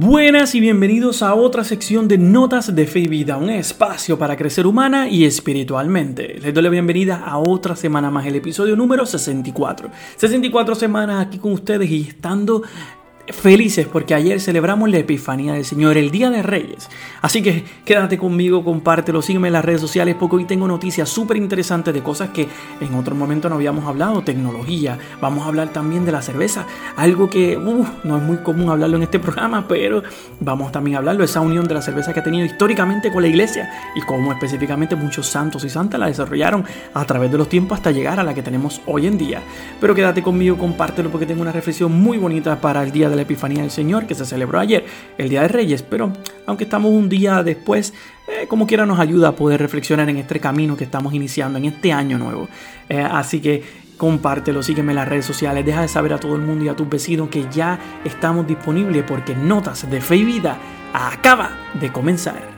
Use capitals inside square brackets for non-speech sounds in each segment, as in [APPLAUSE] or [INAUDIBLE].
Buenas y bienvenidos a otra sección de Notas de Fe y Vida, un espacio para crecer humana y espiritualmente. Les doy la bienvenida a otra semana más, el episodio número 64. 64 semanas aquí con ustedes y estando felices porque ayer celebramos la Epifanía del Señor, el Día de Reyes. Así que quédate conmigo, compártelo, sígueme en las redes sociales porque hoy tengo noticias súper interesantes de cosas que en otro momento no habíamos hablado, tecnología. Vamos a hablar también de la cerveza, algo que uh, no es muy común hablarlo en este programa, pero vamos también a hablarlo, esa unión de la cerveza que ha tenido históricamente con la iglesia y cómo específicamente muchos santos y santas la desarrollaron a través de los tiempos hasta llegar a la que tenemos hoy en día. Pero quédate conmigo, compártelo porque tengo una reflexión muy bonita para el Día de la Epifanía del Señor que se celebró ayer, el Día de Reyes, pero aunque estamos un día después, eh, como quiera nos ayuda a poder reflexionar en este camino que estamos iniciando, en este año nuevo. Eh, así que compártelo, sígueme en las redes sociales, deja de saber a todo el mundo y a tus vecinos que ya estamos disponibles porque Notas de Fe y Vida acaba de comenzar.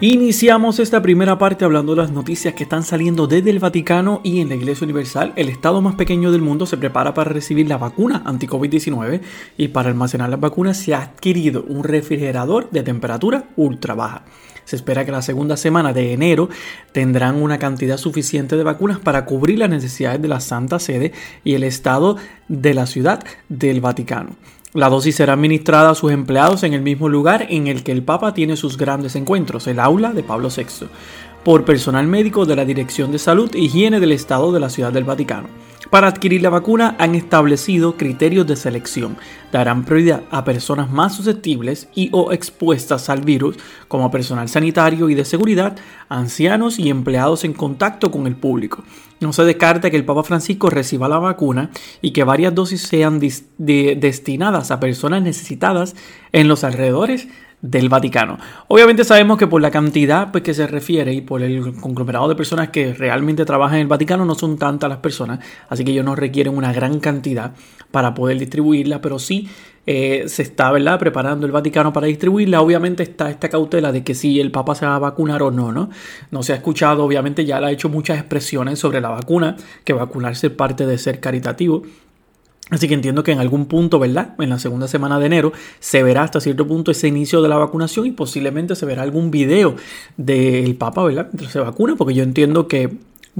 Iniciamos esta primera parte hablando de las noticias que están saliendo desde el Vaticano y en la Iglesia Universal. El estado más pequeño del mundo se prepara para recibir la vacuna anti-COVID-19 y para almacenar las vacunas se ha adquirido un refrigerador de temperatura ultra baja. Se espera que la segunda semana de enero tendrán una cantidad suficiente de vacunas para cubrir las necesidades de la Santa Sede y el estado de la ciudad del Vaticano. La dosis será administrada a sus empleados en el mismo lugar en el que el Papa tiene sus grandes encuentros, el aula de Pablo VI, por personal médico de la Dirección de Salud e Higiene del Estado de la Ciudad del Vaticano. Para adquirir la vacuna han establecido criterios de selección. Darán prioridad a personas más susceptibles y o expuestas al virus, como personal sanitario y de seguridad, ancianos y empleados en contacto con el público. No se descarta que el Papa Francisco reciba la vacuna y que varias dosis sean destinadas a personas necesitadas en los alrededores del Vaticano. Obviamente sabemos que por la cantidad pues, que se refiere y por el conglomerado de personas que realmente trabajan en el Vaticano no son tantas las personas, así que ellos no requieren una gran cantidad para poder distribuirla, pero sí eh, se está ¿verdad? preparando el Vaticano para distribuirla. Obviamente está esta cautela de que si el Papa se va a vacunar o no, ¿no? No se ha escuchado, obviamente ya le ha hecho muchas expresiones sobre la vacuna, que vacunarse parte de ser caritativo. Así que entiendo que en algún punto, ¿verdad? En la segunda semana de enero se verá hasta cierto punto ese inicio de la vacunación y posiblemente se verá algún video del Papa, ¿verdad? Mientras se vacuna, porque yo entiendo que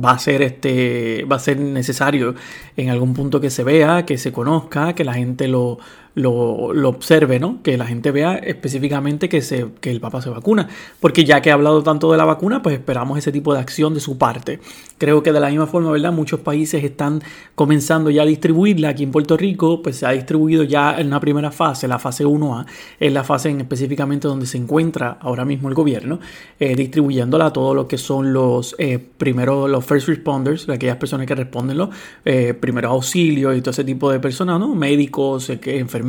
va a ser este va a ser necesario en algún punto que se vea, que se conozca, que la gente lo, lo, observe, ¿no? Que la gente vea específicamente que, se, el Papa se vacuna. Porque ya que ha hablado tanto de la vacuna, pues esperamos ese tipo de acción de su parte. Creo que de la misma forma, ¿verdad? Muchos países están comenzando ya a distribuirla. Aquí en Puerto Rico, pues se ha distribuido ya en una primera fase, la fase 1A, es la fase en específicamente donde se encuentra ahora mismo el gobierno, eh, distribuyéndola a todo lo que son los eh, primeros, los first responders, aquellas personas que responden los eh, primeros auxilios y todo ese tipo de personas, ¿no? Médicos, enfermeros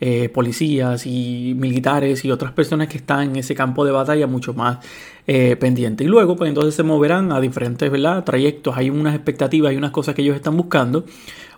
eh, policías y militares y otras personas que están en ese campo de batalla mucho más eh, pendiente. Y luego, pues entonces se moverán a diferentes ¿verdad? trayectos. Hay unas expectativas, hay unas cosas que ellos están buscando.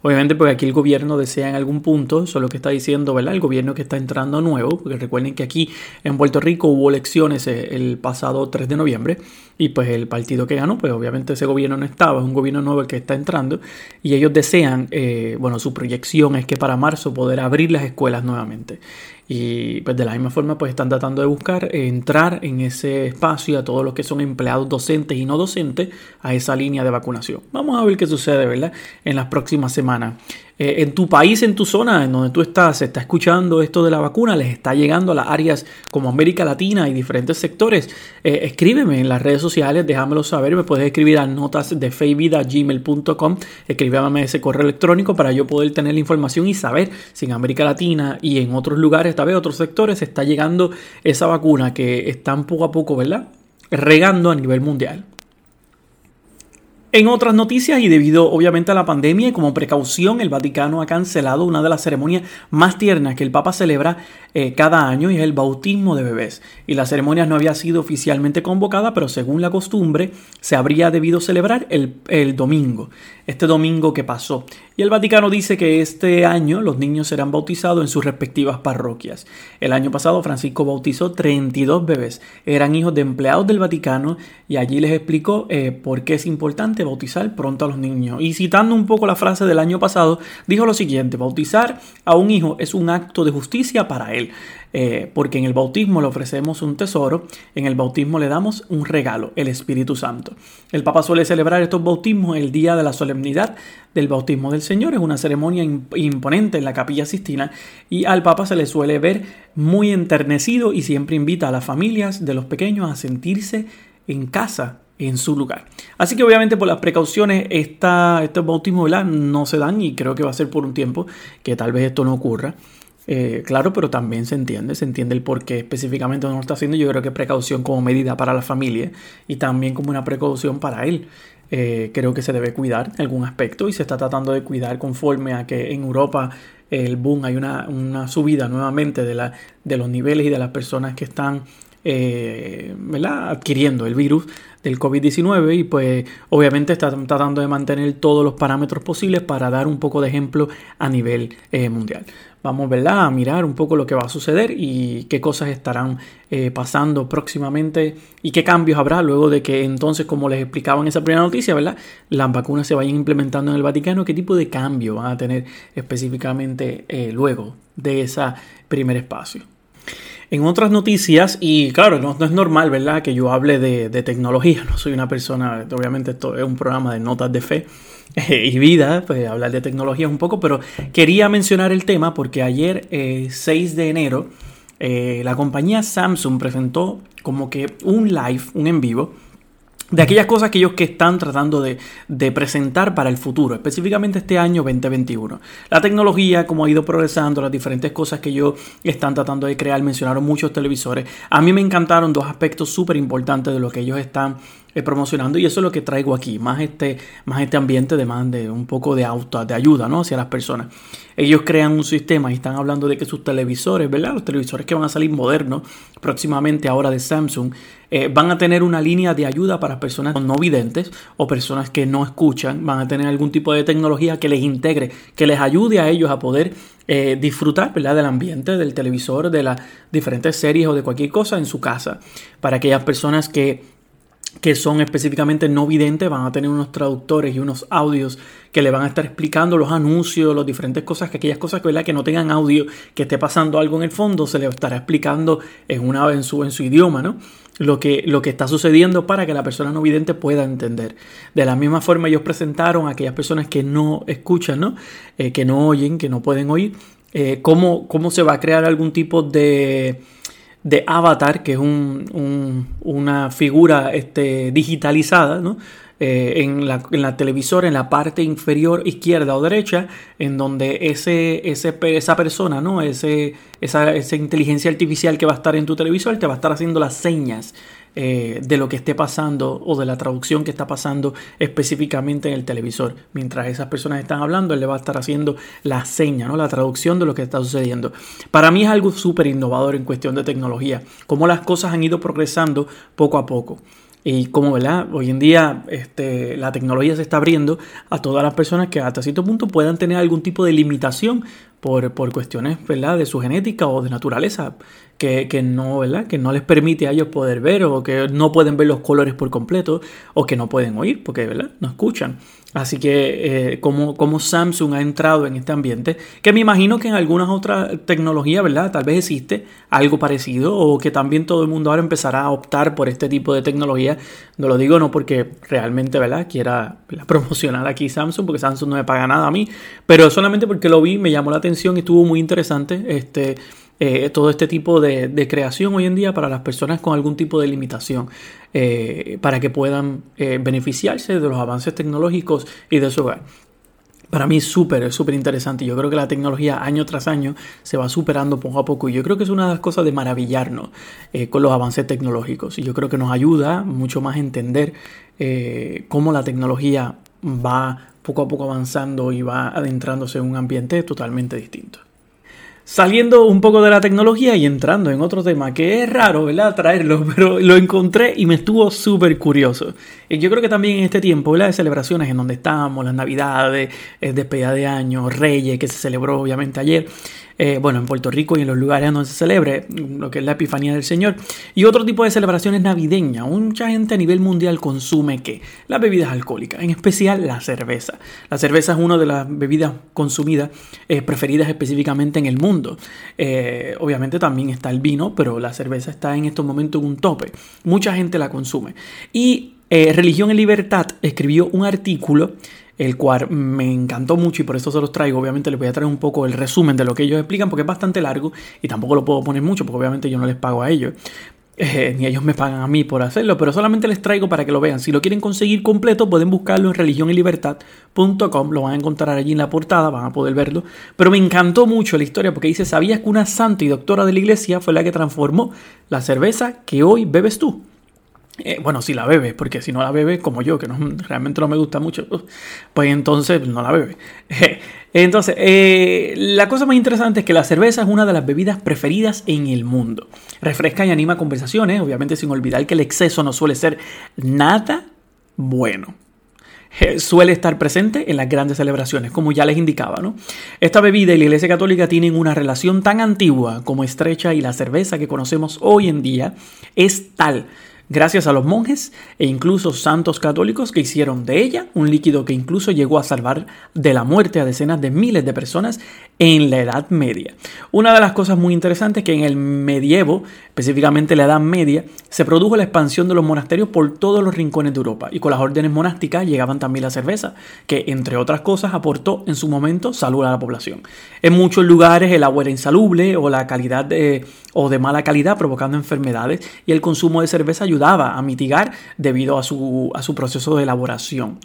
Obviamente, porque aquí el gobierno desea en algún punto, eso es lo que está diciendo, ¿verdad? El gobierno que está entrando nuevo, porque recuerden que aquí en Puerto Rico hubo elecciones eh, el pasado 3 de noviembre y pues el partido que ganó, pues obviamente ese gobierno no estaba, es un gobierno nuevo el que está entrando y ellos desean, eh, bueno, su proyección es que para marzo poder abrir las escuelas nuevamente. Y pues de la misma forma pues están tratando de buscar entrar en ese espacio a todos los que son empleados docentes y no docentes a esa línea de vacunación. Vamos a ver qué sucede, ¿verdad? En las próximas semanas. Eh, en tu país, en tu zona, en donde tú estás, se está escuchando esto de la vacuna, les está llegando a las áreas como América Latina y diferentes sectores. Eh, escríbeme en las redes sociales, déjamelo saber. Me puedes escribir a notas de gmail.com. Escríbeme ese correo electrónico para yo poder tener la información y saber si en América Latina y en otros lugares, tal vez otros sectores, está llegando esa vacuna que están poco a poco, ¿verdad? Regando a nivel mundial. En otras noticias y debido obviamente a la pandemia y como precaución, el Vaticano ha cancelado una de las ceremonias más tiernas que el Papa celebra eh, cada año y es el bautismo de bebés. Y la ceremonia no había sido oficialmente convocada, pero según la costumbre se habría debido celebrar el, domingo. este domingo que pasó. Y el Vaticano dice que este año los niños serán bautizados en sus respectivas parroquias. El año pasado Francisco bautizó 32 bebés. Eran hijos de empleados del Vaticano y allí les explicó eh, por qué es importante bautizar pronto a los niños. Y citando un poco la frase del año pasado, dijo lo siguiente, bautizar a un hijo es un acto de justicia para él. Eh, porque en el bautismo le ofrecemos un tesoro, en el bautismo le damos un regalo, el Espíritu Santo. El Papa suele celebrar estos bautismos el día de la solemnidad del bautismo del Señor, es una ceremonia imponente en la capilla sistina y al Papa se le suele ver muy enternecido y siempre invita a las familias de los pequeños a sentirse en casa en su lugar. Así que obviamente por las precauciones esta, estos bautismos no se dan y creo que va a ser por un tiempo que tal vez esto no ocurra. Eh, claro, pero también se entiende, se entiende el por qué específicamente no lo está haciendo. Yo creo que precaución como medida para la familia y también como una precaución para él. Eh, creo que se debe cuidar en algún aspecto y se está tratando de cuidar conforme a que en Europa el boom hay una, una subida nuevamente de, la, de los niveles y de las personas que están eh, adquiriendo el virus del COVID-19 y pues obviamente está tratando de mantener todos los parámetros posibles para dar un poco de ejemplo a nivel mundial vamos ¿verdad? a mirar un poco lo que va a suceder y qué cosas estarán eh, pasando próximamente y qué cambios habrá luego de que entonces, como les explicaba en esa primera noticia, ¿verdad? las vacunas se vayan implementando en el Vaticano, qué tipo de cambio van a tener específicamente eh, luego de ese primer espacio. En otras noticias, y claro, no, es normal, ¿verdad?, que yo hable de, de, tecnología. No soy una persona, obviamente esto es un programa de notas de fe y vida, pues hablar de tecnología un poco, pero quería mencionar el tema porque ayer, 6 eh, de enero, eh, la compañía Samsung presentó como que un live, un en vivo, de aquellas cosas que ellos que están tratando de, presentar para el futuro, específicamente este año 2021. La tecnología, como ha ido progresando, las diferentes cosas que ellos están tratando de crear, mencionaron muchos televisores. A mí me encantaron dos aspectos súper importantes de lo que ellos están eh, promocionando y eso es lo que traigo aquí, más este, más este ambiente de, más de un poco de auto, de ayuda ¿no? hacia las personas. Ellos crean un sistema y están hablando de que sus televisores, ¿verdad? Los televisores que van a salir modernos próximamente ahora de Samsung, eh, van a tener una línea de ayuda para personas no videntes o personas que no escuchan, van a tener algún tipo de tecnología que les integre, que les ayude a ellos a poder eh, disfrutar ¿verdad? del ambiente, del televisor, de las diferentes series o de cualquier cosa en su casa. Para aquellas personas que que son específicamente no videntes, van a tener unos traductores y unos audios que le van a estar explicando los anuncios, las diferentes cosas, que aquellas cosas que, que no tengan audio, que esté pasando algo en el fondo, se le estará explicando en, una, en, su, en su idioma, ¿no? Lo que, lo que está sucediendo para que la persona no vidente pueda entender. De la misma forma ellos presentaron a aquellas personas que no escuchan, ¿no? Eh, que no oyen, que no pueden oír, eh, cómo, cómo se va a crear algún tipo de de Avatar, que es una figura este, digitalizada, eh, en, la, en, la, televisora, en la parte inferior izquierda o derecha, en donde ese, ese esa persona, ¿no? Ese, esa, esa, inteligencia artificial que va a estar en tu televisor te va a estar haciendo las señas eh, de lo que esté pasando o de la traducción que está pasando específicamente en el televisor. Mientras esas personas están hablando, él le va a estar haciendo la seña, ¿no? la traducción de lo que está sucediendo. Para mí es algo súper innovador en cuestión de tecnología, cómo las cosas han ido progresando poco a poco. Y como ¿verdad? hoy en día este, la tecnología se está abriendo a todas las personas que hasta cierto punto puedan tener algún tipo de limitación por, por cuestiones ¿verdad? de su genética o de naturaleza que, que, no, ¿verdad? que no les permite a ellos poder ver o que no pueden ver los colores por completo o que no pueden oír porque ¿verdad? no escuchan. Así que eh, como, Samsung ha entrado en este ambiente, que me imagino que en algunas otras tecnologías, ¿verdad? Tal vez existe algo parecido o que también todo el mundo ahora empezará a optar por este tipo de tecnología. No lo digo no porque realmente, ¿verdad? Quiera [LAUGHS] promocionar aquí Samsung, porque Samsung no me paga nada a mí, pero solamente porque lo vi, me llamó la atención y estuvo muy interesante. Este, eh, todo este tipo de, creación hoy en día para las personas con algún tipo de limitación, eh, para que puedan eh, beneficiarse de los avances tecnológicos y de su hogar. Para mí es súper, súper interesante. Yo creo que la tecnología año tras año se va superando poco a poco y yo creo que es una de las cosas de maravillarnos con los avances tecnológicos y yo creo que nos ayuda mucho más a entender cómo la tecnología va poco a poco avanzando y va adentrándose en un ambiente totalmente distinto. Saliendo un poco de la tecnología y entrando en otro tema que es raro, ¿verdad? Traerlo, [LAUGHS] pero lo encontré y me estuvo súper curioso. Y yo creo que también en este tiempo, ¿verdad? De celebraciones en donde estamos, las navidades, el despedida de año, Reyes, que se celebró obviamente ayer. Eh, bueno, en Puerto Rico y en los lugares donde se celebre lo que es la Epifanía del Señor, y otro tipo de celebraciones navideñas. Mucha gente a nivel mundial consume ¿qué? Las bebidas alcohólicas, en especial la cerveza. La cerveza es una de las bebidas consumidas eh, preferidas específicamente en el mundo. Eh, obviamente también está el vino, pero la cerveza está en estos momentos en un tope. Mucha gente la consume. Y Religión y Libertad escribió un artículo el cual me encantó mucho y por eso se los traigo. Obviamente les voy a traer un poco el resumen de lo que ellos explican porque es bastante largo y tampoco lo puedo poner mucho porque obviamente yo no les pago a ellos. [LAUGHS] Eh, ni ellos me pagan a mí por hacerlo, pero solamente les traigo para que lo vean. Si lo quieren conseguir completo, pueden buscarlo en religionelibertad.com, lo van a encontrar allí en la portada, van a poder verlo. Pero me encantó mucho la historia porque dice, ¿sabías que una santa y doctora de la iglesia fue la que transformó la cerveza que hoy bebes tú? Eh, bueno, si la bebes, porque si no la bebes, como yo, que no, realmente no me gusta mucho, pues entonces no la bebes. [LAUGHS] entonces, eh, la cosa más interesante es que la cerveza es una de las bebidas preferidas en el mundo. Refresca y anima conversaciones, obviamente sin olvidar que el exceso no suele ser nada bueno. Eh, suele estar presente en las grandes celebraciones, como ya les indicaba, ¿no? Esta bebida y la Iglesia Católica tienen una relación tan antigua como estrecha y la cerveza que conocemos hoy en día es tal gracias a los monjes e incluso santos católicos que hicieron de ella un líquido que incluso llegó a salvar de la muerte a decenas de miles de personas en la Edad Media. Una de las cosas muy interesantes es que en el medievo, específicamente la Edad Media, se produjo la expansión de los monasterios por todos los rincones de Europa y con las órdenes monásticas llegaban también la cerveza, que entre otras cosas aportó en su momento salud a la población. En muchos lugares el agua era insalubre o la calidad de, o de mala calidad provocando enfermedades y el consumo de cerveza ayudaba a mitigar debido a su, a su proceso de elaboración.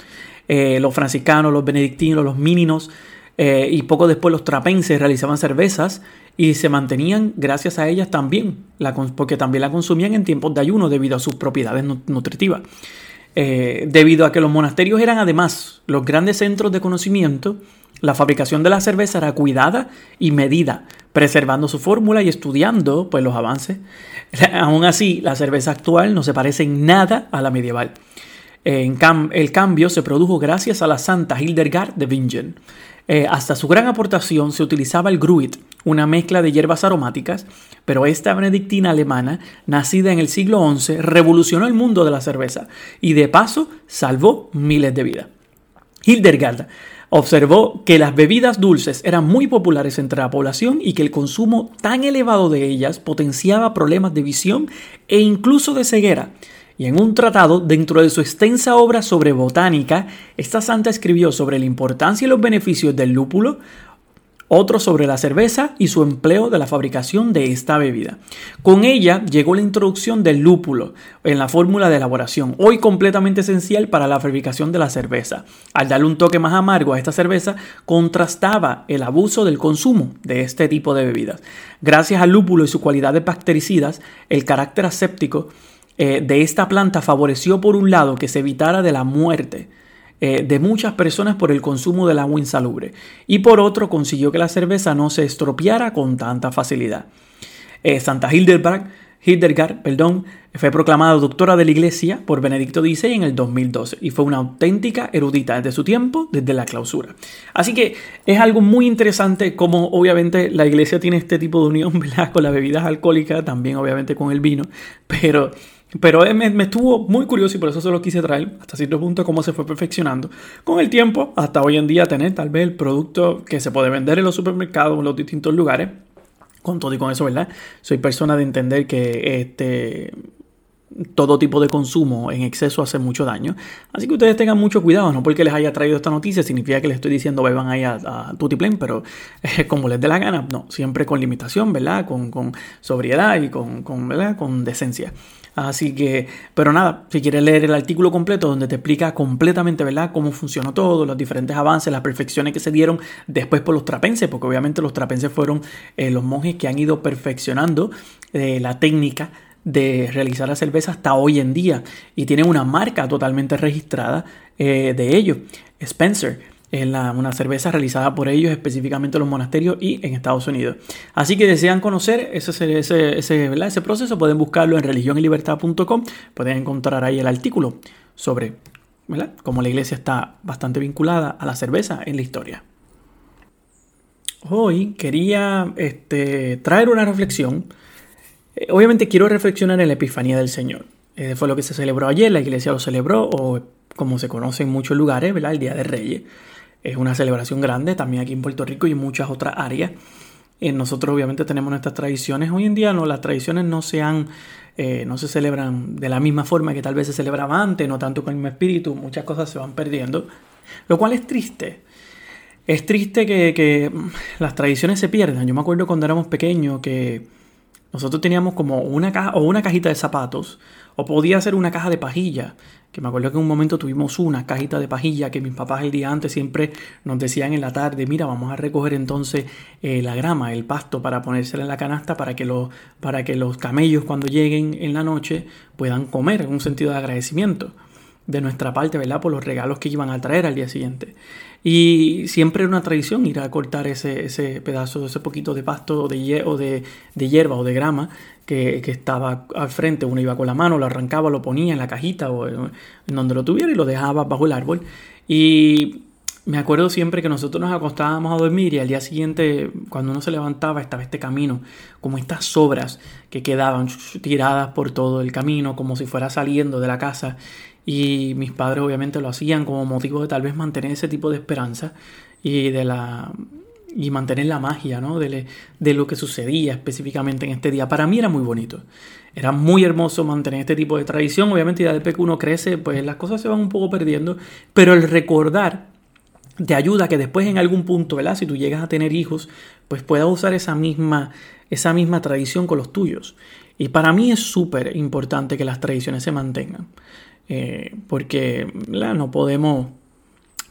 Eh, los franciscanos, los benedictinos, los míninos eh, y poco después los trapenses realizaban cervezas y se mantenían gracias a ellas también, porque también la consumían en tiempos de ayuno debido a sus propiedades nutritivas. Eh, debido a que los monasterios eran además los grandes centros de conocimiento, la fabricación de la cerveza era cuidada y medida, preservando su fórmula y estudiando pues, los avances. [LAUGHS] Aún así, la cerveza actual no se parece en nada a la medieval. El cambio se produjo gracias a la santa Hildegard de Bingen. Eh, hasta su gran aportación se utilizaba el Gruit, una mezcla de hierbas aromáticas, pero esta benedictina alemana, nacida en el siglo XI, revolucionó el mundo de la cerveza y de paso salvó miles de vidas. Hildegard observó que las bebidas dulces eran muy populares entre la población y que el consumo tan elevado de ellas potenciaba problemas de visión e incluso de ceguera. Y en un tratado, dentro de su extensa obra sobre botánica, esta santa escribió sobre la importancia y los beneficios del lúpulo, otro sobre la cerveza y su empleo de la fabricación de esta bebida. Con ella llegó la introducción del lúpulo en la fórmula de elaboración, hoy completamente esencial para la fabricación de la cerveza. Al darle un toque más amargo a esta cerveza, contrastaba el abuso del consumo de este tipo de bebidas. Gracias al lúpulo y su cualidad de bactericidas, el carácter aséptico eh, de esta planta favoreció por un lado que se evitara de la muerte eh, de muchas personas por el consumo del agua insalubre y por otro consiguió que la cerveza no se estropeara con tanta facilidad. Eh, Santa Hildegard, Hildegard perdón, fue proclamada doctora de la Iglesia por Benedicto XVI en el 2012 y fue una auténtica erudita desde su tiempo, desde la clausura. Así que es algo muy interesante como obviamente la Iglesia tiene este tipo de unión [LAUGHS] con las bebidas alcohólicas, también obviamente con el vino, pero pero me, me, estuvo muy curioso y por eso se lo quise traer hasta cierto punto cómo se fue perfeccionando con el tiempo hasta hoy en día tener tal vez el producto que se puede vender en los supermercados en los distintos lugares. Con todo y con eso, ¿verdad? Soy persona de entender que este todo tipo de consumo en exceso hace mucho daño. Así que ustedes tengan mucho cuidado, no porque les haya traído esta noticia significa que les estoy diciendo beban ahí a, a Tutiplen, pero eh, [LAUGHS] como les dé la gana, no, siempre con limitación, ¿verdad? Con, con sobriedad y con, con, ¿verdad? con decencia. Así que, pero nada, si quieres leer el artículo completo donde te explica completamente, ¿verdad?, cómo funcionó todo, los diferentes avances, las perfecciones que se dieron después por los trapenses, porque obviamente los trapenses fueron eh, los monjes que han ido perfeccionando eh, la técnica de realizar la cerveza hasta hoy en día y tienen una marca totalmente registrada eh, de ello, Spencer. Es una cerveza realizada por ellos, específicamente los monasterios y en Estados Unidos. Así que desean conocer ese, ese, ese, proceso, pueden buscarlo en religionlibertad.com. Pueden encontrar ahí el artículo sobre cómo la iglesia está bastante vinculada a la cerveza en la historia. Hoy quería este, traer una reflexión. Eh, obviamente quiero reflexionar en la Epifanía del Señor. Eh, fue lo que se celebró ayer, la iglesia lo celebró, o como se conoce en muchos lugares, ¿verdad? El Día de Reyes. Es una celebración grande también aquí en Puerto Rico y en muchas otras áreas. Eh, nosotros obviamente tenemos nuestras tradiciones. Hoy en día no, las tradiciones no se eh, no se celebran de la misma forma que tal vez se celebraba antes, no tanto con el mismo espíritu, muchas cosas se van perdiendo, lo cual es triste. Es triste que, que las tradiciones se pierdan. Yo me acuerdo cuando éramos pequeños que nosotros teníamos como una caja o una cajita de zapatos o podía ser una caja de pajilla que me acuerdo que en un momento tuvimos una cajita de pajilla que mis papás el día antes siempre nos decían en la tarde, mira, vamos a recoger entonces eh, la grama, el pasto para ponérsela en la canasta para que, los, para que los camellos cuando lleguen en la noche puedan comer, en un sentido de agradecimiento de nuestra parte, ¿verdad? Por los regalos que iban a traer al día siguiente. Y siempre era una tradición ir a cortar ese, ese pedazo, ese poquito de pasto de, o de, hierba o de grama que, estaba al frente. Uno iba con la mano, lo arrancaba, lo ponía en la cajita o en, donde lo tuviera y lo dejaba bajo el árbol. Y me acuerdo siempre que nosotros nos acostábamos a dormir y al día siguiente, cuando uno se levantaba, estaba este camino, como estas sobras que quedaban tiradas por todo el camino, como si fuera saliendo de la casa. Y mis padres obviamente lo hacían como motivo de tal vez mantener ese tipo de esperanza y de la y mantener la magia ¿no? de, de, lo que sucedía específicamente en este día. Para mí era muy bonito. Era muy hermoso mantener este tipo de tradición. Obviamente ya después que uno crece, pues las cosas se van un poco perdiendo. Pero el recordar te ayuda a que después en algún punto, ¿verdad? Si tú llegas a tener hijos, pues puedas usar esa misma, esa misma tradición con los tuyos. Y para mí es súper importante que las tradiciones se mantengan. Eh, porque no podemos,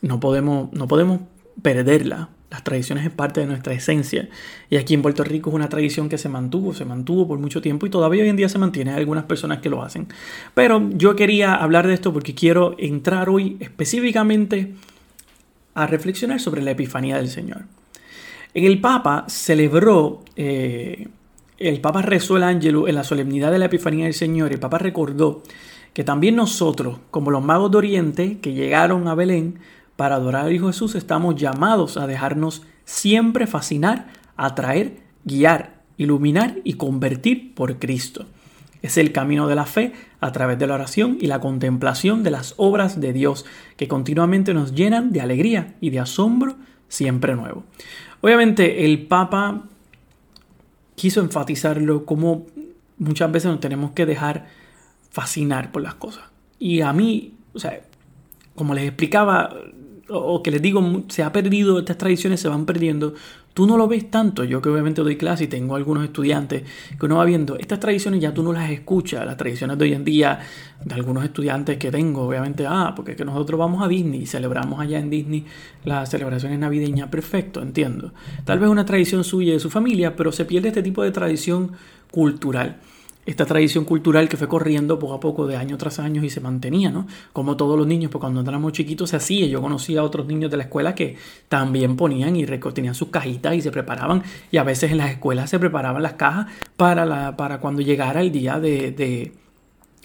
no podemos, no podemos perderla. Las tradiciones es parte de nuestra esencia. Y aquí en Puerto Rico es una tradición que se mantuvo, se mantuvo por mucho tiempo y todavía hoy en día se mantiene. Hay algunas personas que lo hacen. Pero yo quería hablar de esto porque quiero entrar hoy específicamente a reflexionar sobre la Epifanía del Señor. El Papa celebró, eh, el Papa rezó el ángelo en la solemnidad de la Epifanía del Señor. El Papa recordó que también nosotros, como los magos de Oriente que llegaron a Belén para adorar al Hijo Jesús, estamos llamados a dejarnos siempre fascinar, atraer, guiar, iluminar y convertir por Cristo. Es el camino de la fe a través de la oración y la contemplación de las obras de Dios que continuamente nos llenan de alegría y de asombro siempre nuevo. Obviamente el Papa quiso enfatizarlo como muchas veces nos tenemos que dejar fascinar por las cosas. Y a mí, o sea, como les explicaba, o que les digo, se ha perdido, estas tradiciones se van perdiendo. Tú no lo ves tanto, yo que obviamente doy clase y tengo algunos estudiantes que uno va viendo, estas tradiciones ya tú no las escuchas, las tradiciones de hoy en día, de algunos estudiantes que tengo, obviamente, ah, porque es que nosotros vamos a Disney y celebramos allá en Disney las celebraciones navideñas, perfecto, entiendo. Tal vez una tradición suya de su familia, pero se pierde este tipo de tradición cultural esta tradición cultural que fue corriendo poco a poco de año tras año y se mantenía, ¿no? Como todos los niños, pues cuando éramos chiquitos se hacía. Yo conocía a otros niños de la escuela que también ponían y tenían sus cajitas y se preparaban. Y a veces en las escuelas se preparaban las cajas para, la, para cuando llegara el día de, de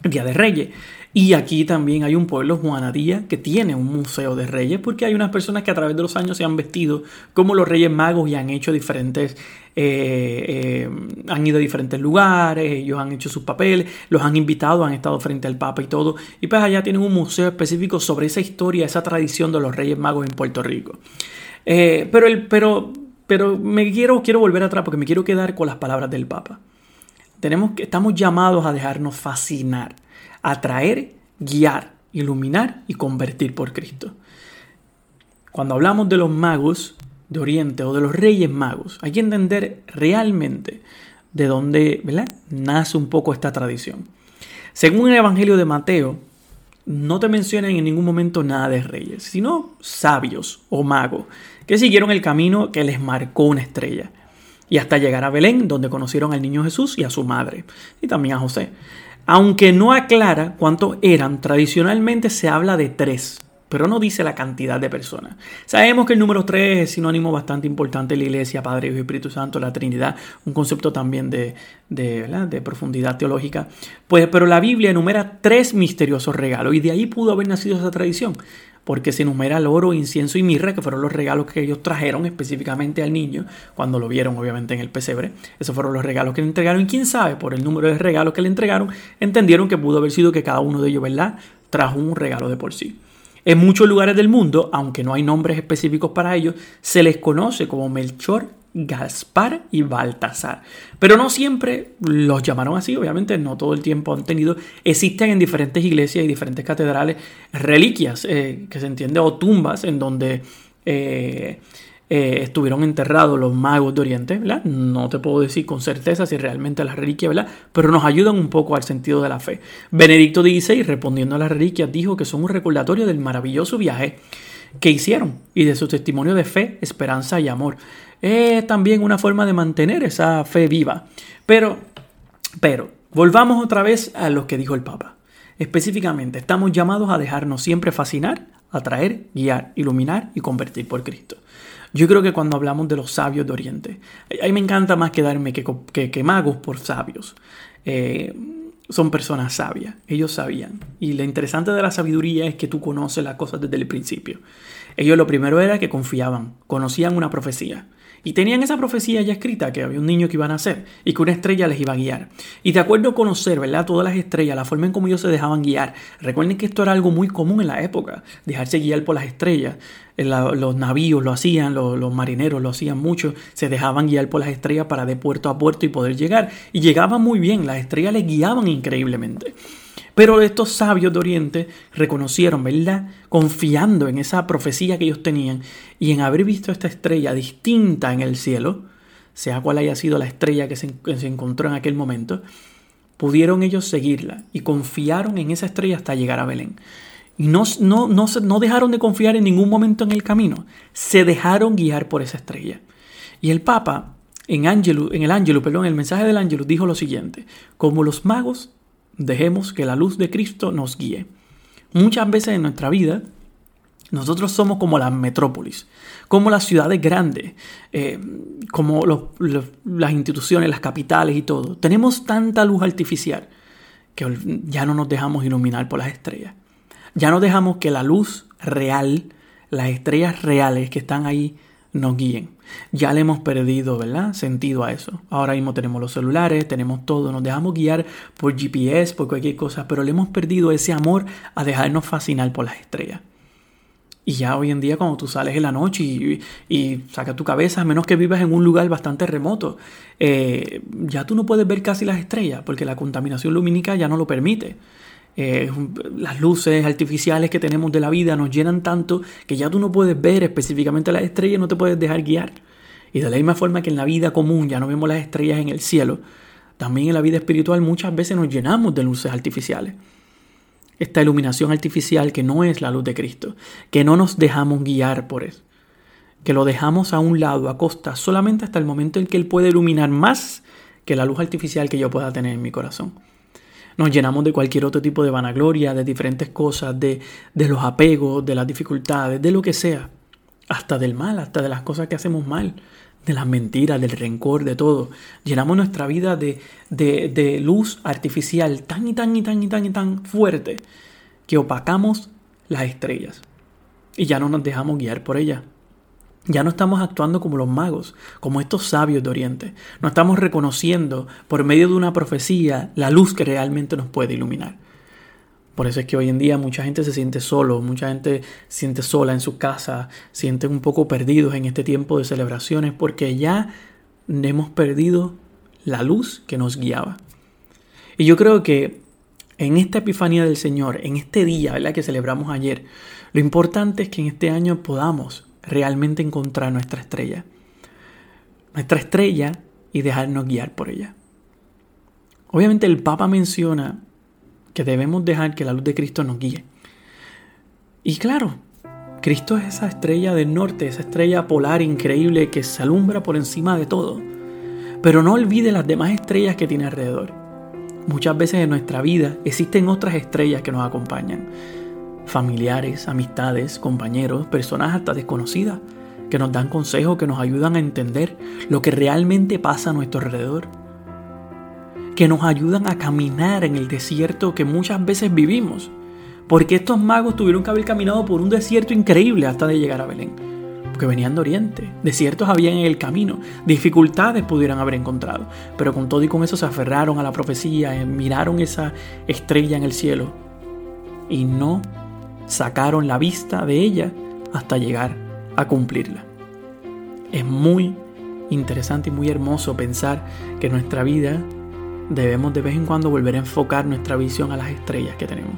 Día de Reyes. Y aquí también hay un pueblo, Juanadía, que tiene un museo de reyes, porque hay unas personas que a través de los años se han vestido como los reyes magos y han hecho diferentes, eh, eh, han ido a diferentes lugares, ellos han hecho sus papeles, los han invitado, han estado frente al Papa y todo. Y pues allá tienen un museo específico sobre esa historia, esa tradición de los reyes magos en Puerto Rico. Eh, pero, el, pero, pero me quiero, quiero volver atrás porque me quiero quedar con las palabras del Papa. Tenemos que, estamos llamados a dejarnos fascinar atraer, guiar, iluminar y convertir por Cristo. Cuando hablamos de los magos de Oriente o de los reyes magos, hay que entender realmente de dónde nace un poco esta tradición. Según el Evangelio de Mateo, no te mencionan en ningún momento nada de reyes, sino sabios o magos que siguieron el camino que les marcó una estrella. Y hasta llegar a Belén, donde conocieron al niño Jesús y a su madre, y también a José. Aunque no aclara cuántos eran, tradicionalmente se habla de tres. pero no dice la cantidad de personas. Sabemos que el número 3 es sinónimo bastante importante en la iglesia, Padre, Hijo y Espíritu Santo, la Trinidad, un concepto también de, de, profundidad teológica. Pues, pero la Biblia enumera tres misteriosos regalos y de ahí pudo haber nacido esa tradición, porque se enumera el oro, incienso y mirra, que fueron los regalos que ellos trajeron específicamente al niño, cuando lo vieron obviamente en el pesebre. Esos fueron los regalos que le entregaron y quién sabe, por el número de regalos que le entregaron, entendieron que pudo haber sido que cada uno de ellos, ¿verdad? Trajo un regalo de por sí. En muchos lugares del mundo, aunque no hay nombres específicos para ellos, se les conoce como Melchor, Gaspar y Baltasar. Pero no siempre los llamaron así, obviamente no todo el tiempo han tenido. Existen en diferentes iglesias y diferentes catedrales reliquias, eh, que se entiende, o tumbas en donde eh, eh, estuvieron enterrados los magos de Oriente, ¿verdad? No te puedo decir con certeza si realmente las reliquias, ¿verdad? Pero nos ayudan un poco al sentido de la fe. Benedicto XVI, respondiendo a las reliquias, dijo que son un recordatorio del maravilloso viaje que hicieron y de su testimonio de fe, esperanza y amor. Es también una forma de mantener esa fe viva. Pero, pero, volvamos otra vez a lo que dijo el Papa. Específicamente, estamos llamados a dejarnos siempre fascinar, atraer, guiar, iluminar y convertir por Cristo. Yo creo que cuando hablamos de los sabios de Oriente, a mí me encanta más quedarme que, que, magos por sabios. Eh, son personas sabias, ellos sabían. Y lo interesante de la sabiduría es que tú conoces las cosas desde el principio. Ellos lo primero era que confiaban, conocían una profecía. Y tenían esa profecía ya escrita, que había un niño que iba a nacer y que una estrella les iba a guiar. Y de acuerdo a conocer, ¿verdad? Todas las estrellas, la forma en cómo ellos se dejaban guiar. Recuerden que esto era algo muy común en la época, dejarse guiar por las estrellas. los navíos lo hacían, los, los, marineros lo hacían mucho, se dejaban guiar por las estrellas para de puerto a puerto y poder llegar. Y llegaban muy bien, las estrellas les guiaban increíblemente. Pero estos sabios de Oriente reconocieron, ¿verdad? Confiando en esa profecía que ellos tenían y en haber visto esta estrella distinta en el cielo, sea cual haya sido la estrella que se, encontró en aquel momento, pudieron ellos seguirla y confiaron en esa estrella hasta llegar a Belén. Y no, no, no, no dejaron de confiar en ningún momento en el camino, se dejaron guiar por esa estrella. Y el Papa, en, en el Ángelo, perdón, el mensaje del Ángelo dijo lo siguiente, como los magos Dejemos que la luz de Cristo nos guíe. Muchas veces en nuestra vida, nosotros somos como las metrópolis, como las ciudades grandes, eh, como las instituciones, las capitales y todo. Tenemos tanta luz artificial que ya no nos dejamos iluminar por las estrellas. Ya no dejamos que la luz real, las estrellas reales que están ahí, nos guíen. Ya le hemos perdido, ¿verdad? Sentido a eso. Ahora mismo tenemos los celulares, tenemos todo, nos dejamos guiar por GPS, por cualquier cosa, pero le hemos perdido ese amor a dejarnos fascinar por las estrellas. Y ya hoy en día cuando tú sales en la noche y, sacas tu cabeza, a menos que vivas en un lugar bastante remoto, eh, ya tú no puedes ver casi las estrellas porque la contaminación lumínica ya no lo permite. Eh, las luces artificiales que tenemos de la vida nos llenan tanto que ya tú no puedes ver específicamente las estrellas, no te puedes dejar guiar. Y de la misma forma que en la vida común ya no vemos las estrellas en el cielo, también en la vida espiritual muchas veces nos llenamos de luces artificiales. Esta iluminación artificial que no es la luz de Cristo, que no nos dejamos guiar por eso, que lo dejamos a un lado, a costa, solamente hasta el momento en que Él puede iluminar más que la luz artificial que yo pueda tener en mi corazón. Nos llenamos de cualquier otro tipo de vanagloria, de diferentes cosas, de, de los apegos, de las dificultades, de lo que sea. Hasta del mal, hasta de las cosas que hacemos mal, de las mentiras, del rencor, de todo. Llenamos nuestra vida de, de, de luz artificial tan y tan y tan y tan y tan fuerte que opacamos las estrellas y ya no nos dejamos guiar por ellas. Ya no estamos actuando como los magos, como estos sabios de Oriente. No estamos reconociendo por medio de una profecía la luz que realmente nos puede iluminar. Por eso es que hoy en día mucha gente se siente solo, mucha gente siente sola en su casa, sienten un poco perdidos en este tiempo de celebraciones porque ya hemos perdido la luz que nos guiaba. Y yo creo que en esta Epifanía del Señor, en este día ¿verdad? que celebramos ayer, lo importante es que en este año podamos realmente encontrar nuestra estrella. Nuestra estrella y dejarnos guiar por ella. Obviamente el Papa menciona que debemos dejar que la luz de Cristo nos guíe. Y claro, Cristo es esa estrella del norte, esa estrella polar increíble que se alumbra por encima de todo. Pero no olvide las demás estrellas que tiene alrededor. Muchas veces en nuestra vida existen otras estrellas que nos acompañan familiares, amistades, compañeros, personas hasta desconocidas, que nos dan consejos, que nos ayudan a entender lo que realmente pasa a nuestro alrededor, que nos ayudan a caminar en el desierto que muchas veces vivimos, porque estos magos tuvieron que haber caminado por un desierto increíble hasta de llegar a Belén, porque venían de Oriente, desiertos habían en el camino, dificultades pudieran haber encontrado, pero con todo y con eso se aferraron a la profecía, eh, miraron esa estrella en el cielo y no sacaron la vista de ella hasta llegar a cumplirla. Es muy interesante y muy hermoso pensar que nuestra vida debemos de vez en cuando volver a enfocar nuestra visión a las estrellas que tenemos,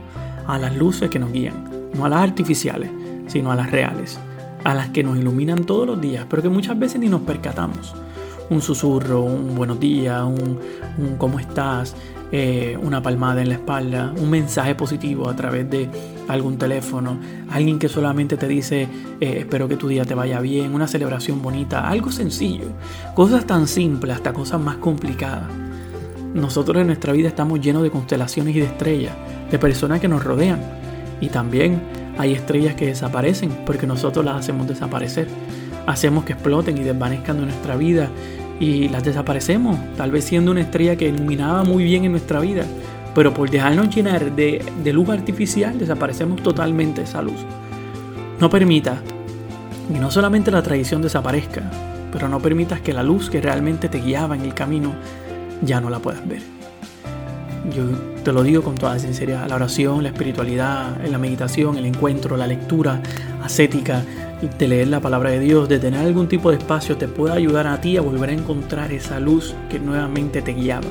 a las luces que nos guían, no a las artificiales, sino a las reales, a las que nos iluminan todos los días, pero que muchas veces ni nos percatamos. Un susurro, un buenos días, un, un cómo estás, eh, una palmada en la espalda, un mensaje positivo a través de algún teléfono, alguien que solamente te dice eh, espero que tu día te vaya bien, una celebración bonita, algo sencillo, cosas tan simples hasta cosas más complicadas. Nosotros en nuestra vida estamos llenos de constelaciones y de estrellas, de personas que nos rodean y también hay estrellas que desaparecen porque nosotros las hacemos desaparecer. Hacemos que exploten y desvanezcan de nuestra vida y las desaparecemos, tal vez siendo una estrella que iluminaba muy bien en nuestra vida, pero por dejarnos llenar de, luz artificial desaparecemos totalmente esa luz. No permita y no solamente la tradición desaparezca, pero no permitas que la luz que realmente te guiaba en el camino ya no la puedas ver. Yo te lo digo con toda sinceridad, la oración, la espiritualidad, la meditación, el encuentro, la lectura ascética, de leer la palabra de Dios, de tener algún tipo de espacio, te puede ayudar a ti a volver a encontrar esa luz que nuevamente te guiaba.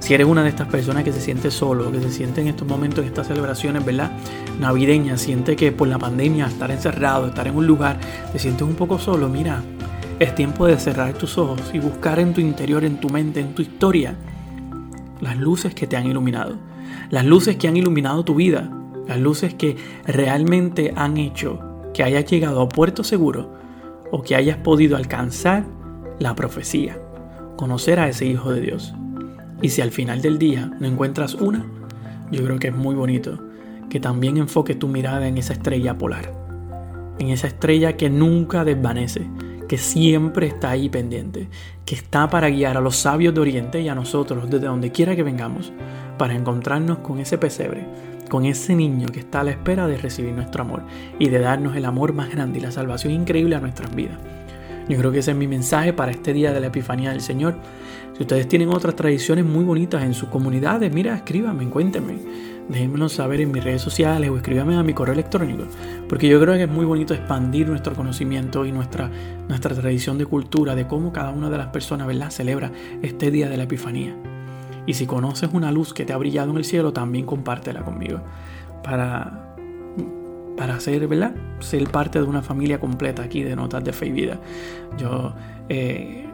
Si eres una de estas personas que se siente solo, que se siente en estos momentos, en estas celebraciones, ¿verdad? Navideñas, siente que por la pandemia, estar encerrado, estar en un lugar, te sientes un poco solo, mira, es tiempo de cerrar tus ojos y buscar en tu interior, en tu mente, en tu historia, las luces que te han iluminado, las luces que han iluminado tu vida, las luces que realmente han hecho que hayas llegado a puerto seguro o que hayas podido alcanzar la profecía, conocer a ese Hijo de Dios. Y si al final del día no encuentras una, yo creo que es muy bonito que también enfoque tu mirada en esa estrella polar, en esa estrella que nunca desvanece, que siempre está ahí pendiente, que está para guiar a los sabios de Oriente y a nosotros desde donde quiera que vengamos, para encontrarnos con ese pesebre con ese niño que está a la espera de recibir nuestro amor y de darnos el amor más grande y la salvación increíble a nuestras vidas. Yo creo que ese es mi mensaje para este día de la Epifanía del Señor. Si ustedes tienen otras tradiciones muy bonitas en sus comunidades, mira, escríbanme, cuéntenme. Déjenmelo saber en mis redes sociales o escríbanme a mi correo electrónico. Porque yo creo que es muy bonito expandir nuestro conocimiento y nuestra, nuestra tradición de cultura, de cómo cada una de las personas ¿verdad? celebra este día de la Epifanía. Y si conoces una luz que te ha brillado en el cielo, también compártela conmigo. Para, para ser, ¿verdad? Ser parte de una familia completa aquí de Notas de Fe y Vida. Yo eh,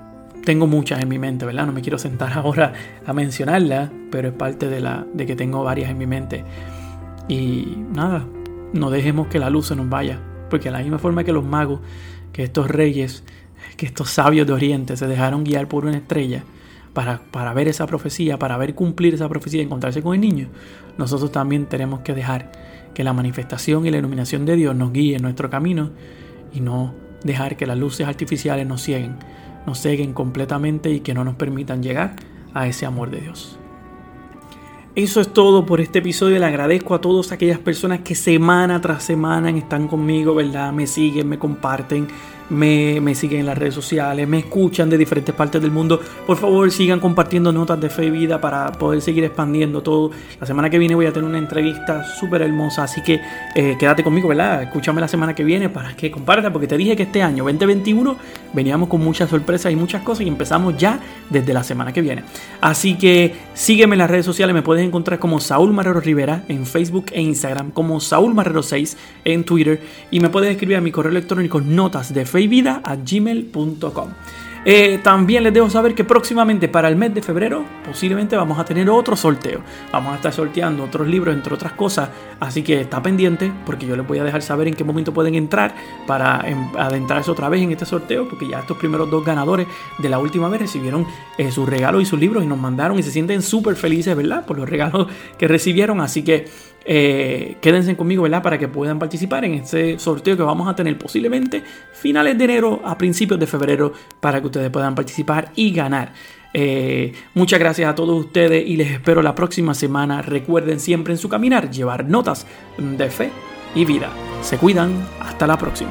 tengo muchas en mi mente, ¿verdad? No me quiero sentar [LAUGHS] ahora a mencionarlas, pero es parte de, la, de que tengo varias en mi mente. Y nada, no dejemos que la luz se nos vaya. Porque de la misma forma que los magos, que estos reyes, que estos sabios de Oriente se dejaron guiar por una estrella, para, ver esa profecía, para ver cumplir esa profecía y encontrarse con el niño, nosotros también tenemos que dejar que la manifestación y la iluminación de Dios nos guíe en nuestro camino y no dejar que las luces artificiales nos cieguen, nos ceguen completamente y que no nos permitan llegar a ese amor de Dios. Eso es todo por este episodio. Le agradezco a todas aquellas personas que semana tras semana están conmigo, ¿verdad? Me siguen, me comparten me, siguen en las redes sociales, me escuchan de diferentes partes del mundo. Por favor, sigan compartiendo notas de fe y vida para poder seguir expandiendo todo. La semana que viene voy a tener una entrevista súper hermosa, así que eh, quédate conmigo, ¿verdad? Escúchame la semana que viene para que compartas, porque te dije que este año 2021 veníamos con muchas sorpresas y muchas cosas y empezamos ya desde la semana que viene. Así que sígueme en las redes sociales, me puedes encontrar como Saúl Marrero Rivera en Facebook e Instagram, como Saúl Marrero 6 en Twitter y me puedes escribir a mi correo electrónico notas de fe vida a gmail.com. Eh, también les debo saber que próximamente para el mes de febrero posiblemente vamos a tener otro sorteo. Vamos a estar sorteando otros libros, entre otras cosas. Así que está pendiente porque yo les voy a dejar saber en qué momento pueden entrar para em, adentrarse otra vez en este sorteo. Porque ya estos primeros dos ganadores de la última vez recibieron eh, sus regalos y sus libros y nos mandaron y se sienten súper felices, ¿verdad? Por los regalos que recibieron. Así que eh, quédense conmigo, ¿verdad? Para que puedan participar en este sorteo que vamos a tener posiblemente finales de enero a principios de febrero para que ustedes puedan participar y ganar. Eh, muchas gracias a todos ustedes y les espero la próxima semana. Recuerden siempre en su caminar llevar notas de fe y vida. Se cuidan. Hasta la próxima.